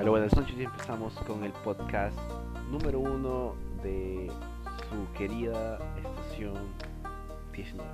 Hola, buenas noches y empezamos con el podcast número uno de su querida estación 19.